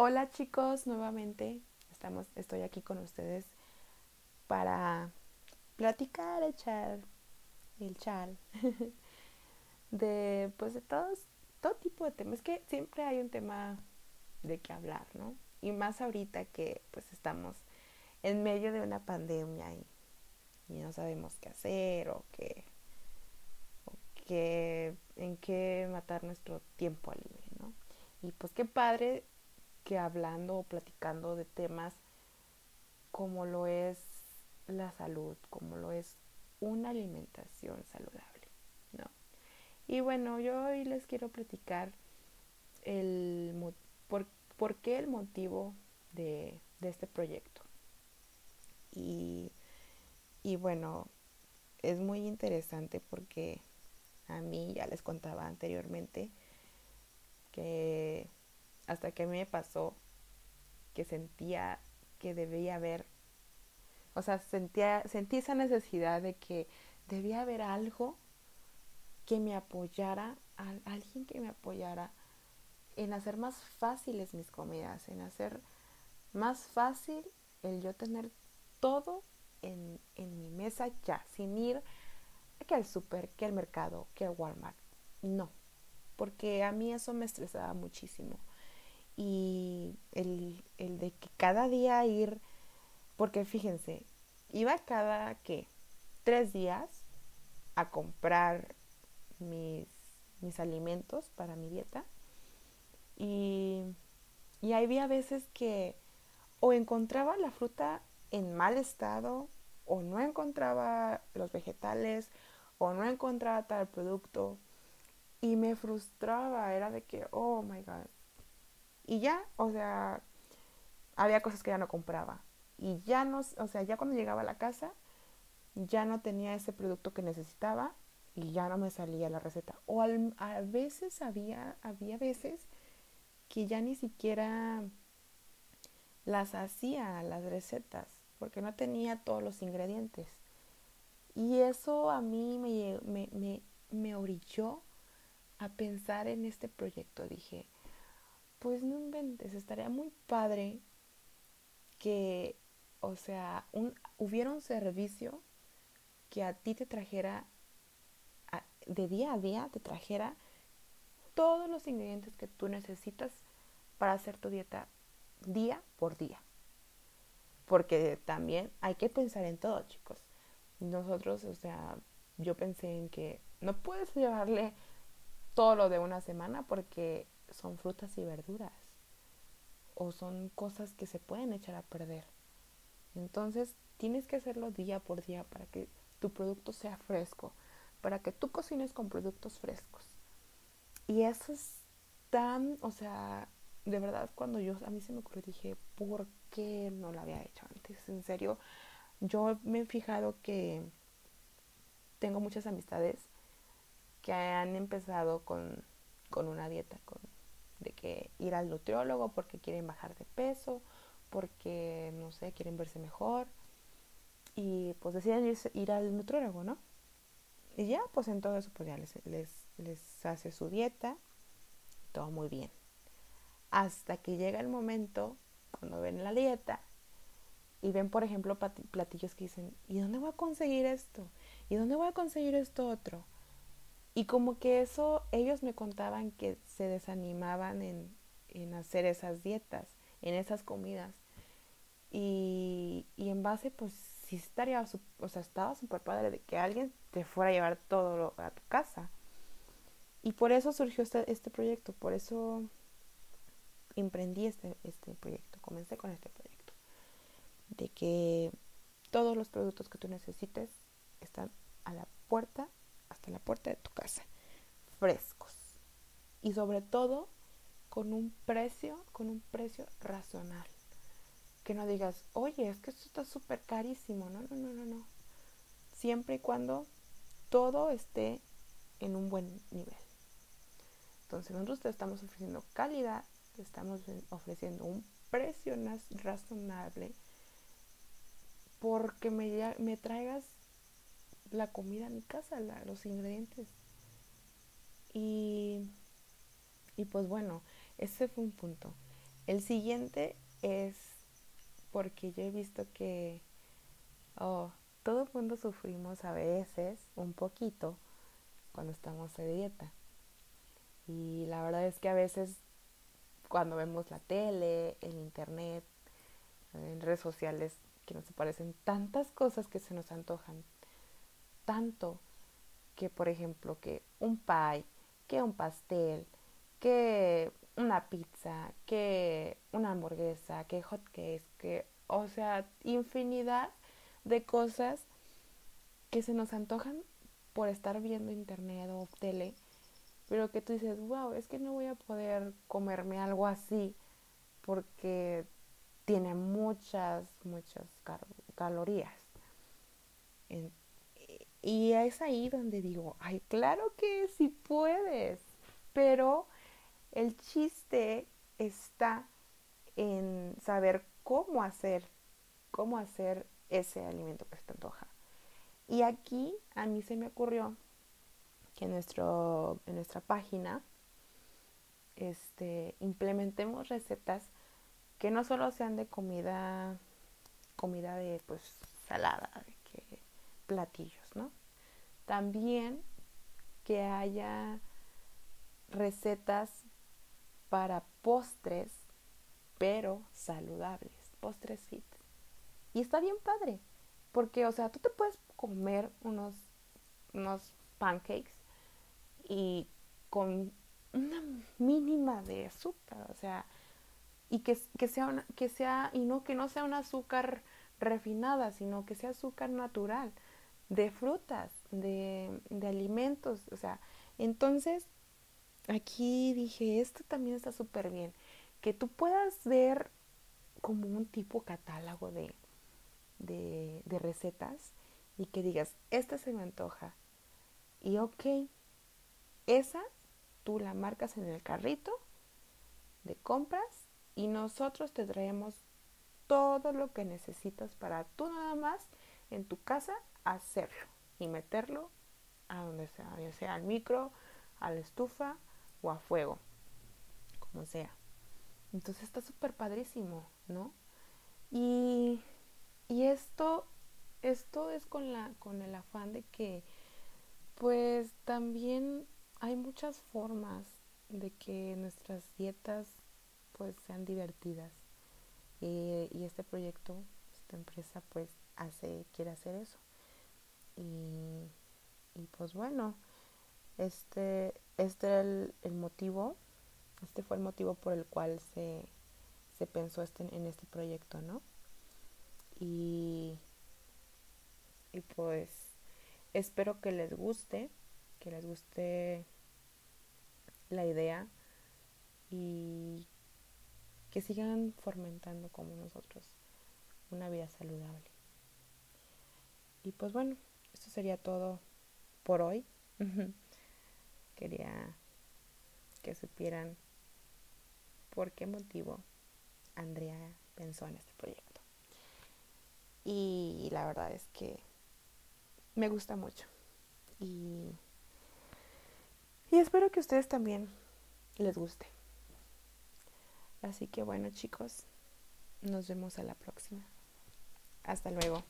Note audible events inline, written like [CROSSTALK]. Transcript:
Hola chicos, nuevamente estamos, estoy aquí con ustedes para platicar, echar el chal [LAUGHS] de pues de todos, todo tipo de temas. Es que siempre hay un tema de qué hablar, ¿no? Y más ahorita que pues estamos en medio de una pandemia y, y no sabemos qué hacer o qué, o qué, en qué matar nuestro tiempo libre, ¿no? Y pues qué padre que hablando o platicando de temas como lo es la salud, como lo es una alimentación saludable, ¿no? Y bueno, yo hoy les quiero platicar el por, por qué el motivo de, de este proyecto. Y, y bueno, es muy interesante porque a mí ya les contaba anteriormente que hasta que a mí me pasó que sentía que debía haber, o sea, sentía, sentí esa necesidad de que debía haber algo que me apoyara, alguien que me apoyara en hacer más fáciles mis comidas, en hacer más fácil el yo tener todo en, en mi mesa ya, sin ir que al súper, que al mercado, que al Walmart. No, porque a mí eso me estresaba muchísimo y el, el de que cada día ir, porque fíjense, iba cada, ¿qué? Tres días a comprar mis, mis alimentos para mi dieta y, y había veces que o encontraba la fruta en mal estado o no encontraba los vegetales o no encontraba tal producto y me frustraba, era de que, oh my god, y ya, o sea, había cosas que ya no compraba. Y ya no, o sea, ya cuando llegaba a la casa, ya no tenía ese producto que necesitaba y ya no me salía la receta. O a veces había, había veces que ya ni siquiera las hacía las recetas porque no tenía todos los ingredientes. Y eso a mí me, me, me, me orilló a pensar en este proyecto. Dije, pues no inventes, estaría muy padre que, o sea, un, hubiera un servicio que a ti te trajera, de día a día, te trajera todos los ingredientes que tú necesitas para hacer tu dieta día por día. Porque también hay que pensar en todo, chicos. Nosotros, o sea, yo pensé en que no puedes [LAUGHS] llevarle todo lo de una semana porque son frutas y verduras o son cosas que se pueden echar a perder. Entonces tienes que hacerlo día por día para que tu producto sea fresco, para que tú cocines con productos frescos. Y eso es tan, o sea, de verdad cuando yo a mí se me ocurrió dije, ¿por qué no lo había hecho antes? En serio, yo me he fijado que tengo muchas amistades que han empezado con, con una dieta, con de que ir al nutriólogo porque quieren bajar de peso, porque, no sé, quieren verse mejor. Y pues deciden ir, al nutriólogo, ¿no? Y ya, pues en todo eso, pues ya les, les, les hace su dieta, todo muy bien. Hasta que llega el momento, cuando ven la dieta, y ven, por ejemplo, platillos que dicen, ¿y dónde voy a conseguir esto? ¿Y dónde voy a conseguir esto otro? Y como que eso, ellos me contaban que se desanimaban en, en hacer esas dietas, en esas comidas. Y, y en base, pues sí estaría, o sea, estaba súper padre de que alguien te fuera a llevar todo a tu casa. Y por eso surgió este, este proyecto, por eso emprendí este, este proyecto, comencé con este proyecto. De que todos los productos que tú necesites están a la puerta hasta la puerta de tu casa, frescos. Y sobre todo con un precio, con un precio razonable. Que no digas, oye, es que esto está súper carísimo. No, no, no, no, no. Siempre y cuando todo esté en un buen nivel. Entonces nosotros te estamos ofreciendo calidad, te estamos ofreciendo un precio razonable porque me, me traigas la comida a mi casa, los ingredientes. Y, y pues bueno, ese fue un punto. El siguiente es porque yo he visto que oh, todo el mundo sufrimos a veces un poquito cuando estamos de dieta. Y la verdad es que a veces cuando vemos la tele, el internet, en redes sociales, que nos aparecen tantas cosas que se nos antojan, tanto que, por ejemplo, que un pie, que un pastel, que una pizza, que una hamburguesa, que hot cakes, que, o sea, infinidad de cosas que se nos antojan por estar viendo internet o tele, pero que tú dices, wow, es que no voy a poder comerme algo así porque tiene muchas, muchas calorías. Y es ahí donde digo, ay, claro que sí puedes, pero el chiste está en saber cómo hacer, cómo hacer ese alimento que se te antoja. Y aquí a mí se me ocurrió que en, nuestro, en nuestra página este, implementemos recetas que no solo sean de comida, comida de pues salada, platillos, ¿no? También que haya recetas para postres, pero saludables, postres fit. Y está bien padre, porque, o sea, tú te puedes comer unos, unos pancakes y con una mínima de azúcar, o sea, y que, que, sea una, que sea, y no que no sea un azúcar refinada, sino que sea azúcar natural, de frutas, de, de alimentos, o sea, entonces aquí dije, esto también está súper bien, que tú puedas ver como un tipo catálogo de, de, de recetas y que digas, esta se me antoja. Y ok, esa tú la marcas en el carrito de compras y nosotros te traemos todo lo que necesitas para tú nada más en tu casa hacerlo y meterlo a donde sea, ya sea al micro, a la estufa o a fuego, como sea. Entonces está súper padrísimo, ¿no? Y, y esto, esto es con, la, con el afán de que, pues también hay muchas formas de que nuestras dietas pues sean divertidas. Y, y este proyecto, esta empresa pues hace, quiere hacer eso. Y, y pues bueno, este, este era el, motivo, este fue el motivo por el cual se, pensó este, en este proyecto, ¿no? Y, y pues espero que les guste, que les guste la idea y que sigan fomentando como nosotros una vida saludable. Y pues bueno, esto sería todo por hoy. quería que supieran por qué motivo Andrea pensó en este proyecto. Y la verdad es que me gusta mucho. Y, y espero que a ustedes también les guste. Así que bueno chicos, nos vemos a la próxima. Hasta luego.